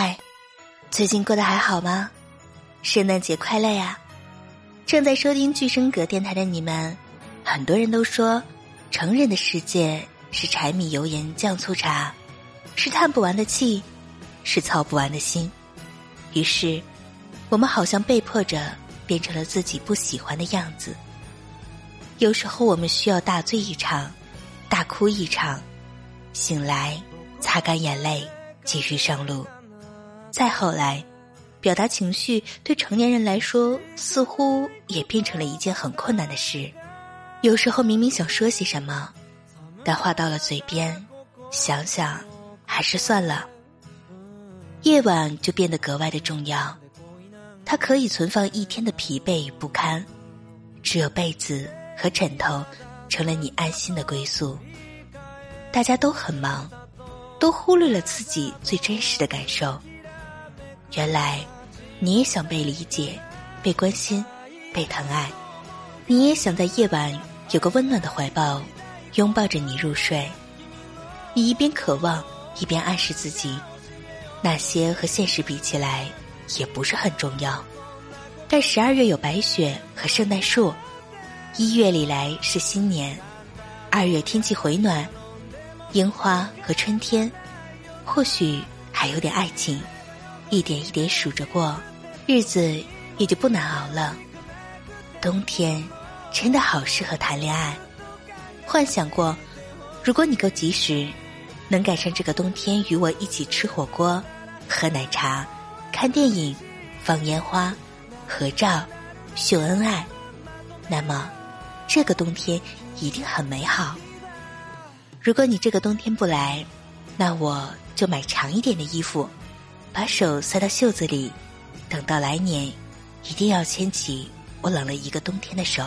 嗨，最近过得还好吗？圣诞节快乐呀！正在收听巨声阁电台的你们，很多人都说，成人的世界是柴米油盐酱醋茶，是叹不完的气，是操不完的心。于是，我们好像被迫着变成了自己不喜欢的样子。有时候，我们需要大醉一场，大哭一场，醒来，擦干眼泪，继续上路。再后来，表达情绪对成年人来说似乎也变成了一件很困难的事。有时候明明想说些什么，但话到了嘴边，想想还是算了。夜晚就变得格外的重要，它可以存放一天的疲惫与不堪。只有被子和枕头成了你安心的归宿。大家都很忙，都忽略了自己最真实的感受。原来，你也想被理解、被关心、被疼爱。你也想在夜晚有个温暖的怀抱，拥抱着你入睡。你一边渴望，一边暗示自己，那些和现实比起来也不是很重要。但十二月有白雪和圣诞树，一月里来是新年，二月天气回暖，樱花和春天，或许还有点爱情。一点一点数着过，日子也就不难熬了。冬天真的好适合谈恋爱。幻想过，如果你够及时，能赶上这个冬天与我一起吃火锅、喝奶茶、看电影、放烟花、合照、秀恩爱，那么这个冬天一定很美好。如果你这个冬天不来，那我就买长一点的衣服。把手塞到袖子里，等到来年，一定要牵起我冷了一个冬天的手。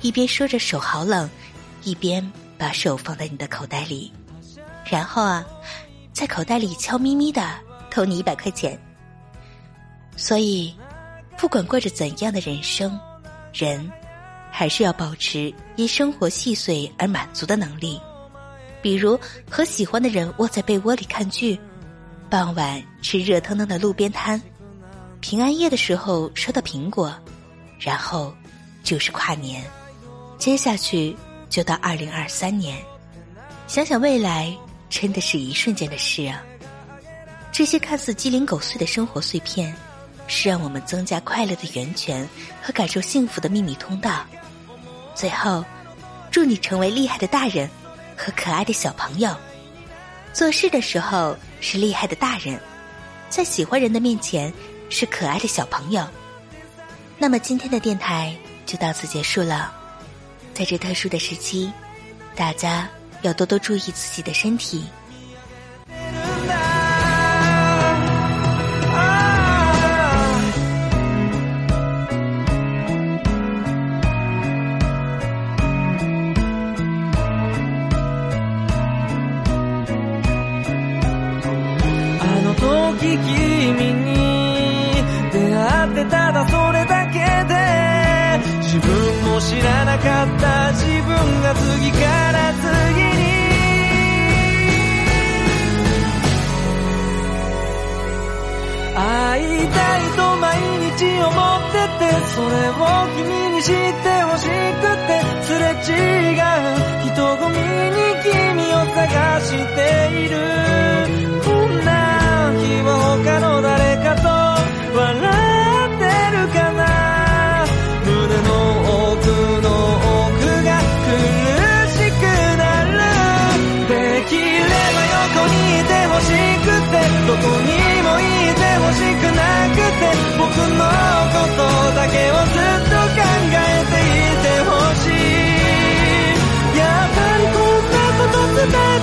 一边说着手好冷，一边把手放在你的口袋里，然后啊，在口袋里悄咪咪的偷你一百块钱。所以，不管过着怎样的人生，人还是要保持因生活细碎而满足的能力。比如和喜欢的人窝在被窝里看剧。傍晚吃热腾腾的路边摊，平安夜的时候收到苹果，然后就是跨年，接下去就到二零二三年。想想未来，真的是一瞬间的事啊！这些看似鸡零狗碎的生活碎片，是让我们增加快乐的源泉和感受幸福的秘密通道。最后，祝你成为厉害的大人和可爱的小朋友。做事的时候是厉害的大人，在喜欢人的面前是可爱的小朋友。那么今天的电台就到此结束了。在这特殊的时期，大家要多多注意自己的身体。君に出会ってただそれだけで自分も知らなかった自分が次から次に会いたいと毎日思っててそれを君に知ってほしくてすれ違う人混みにて僕のことだけをずっと考えていてほしい。やっぱりこんなこと伝え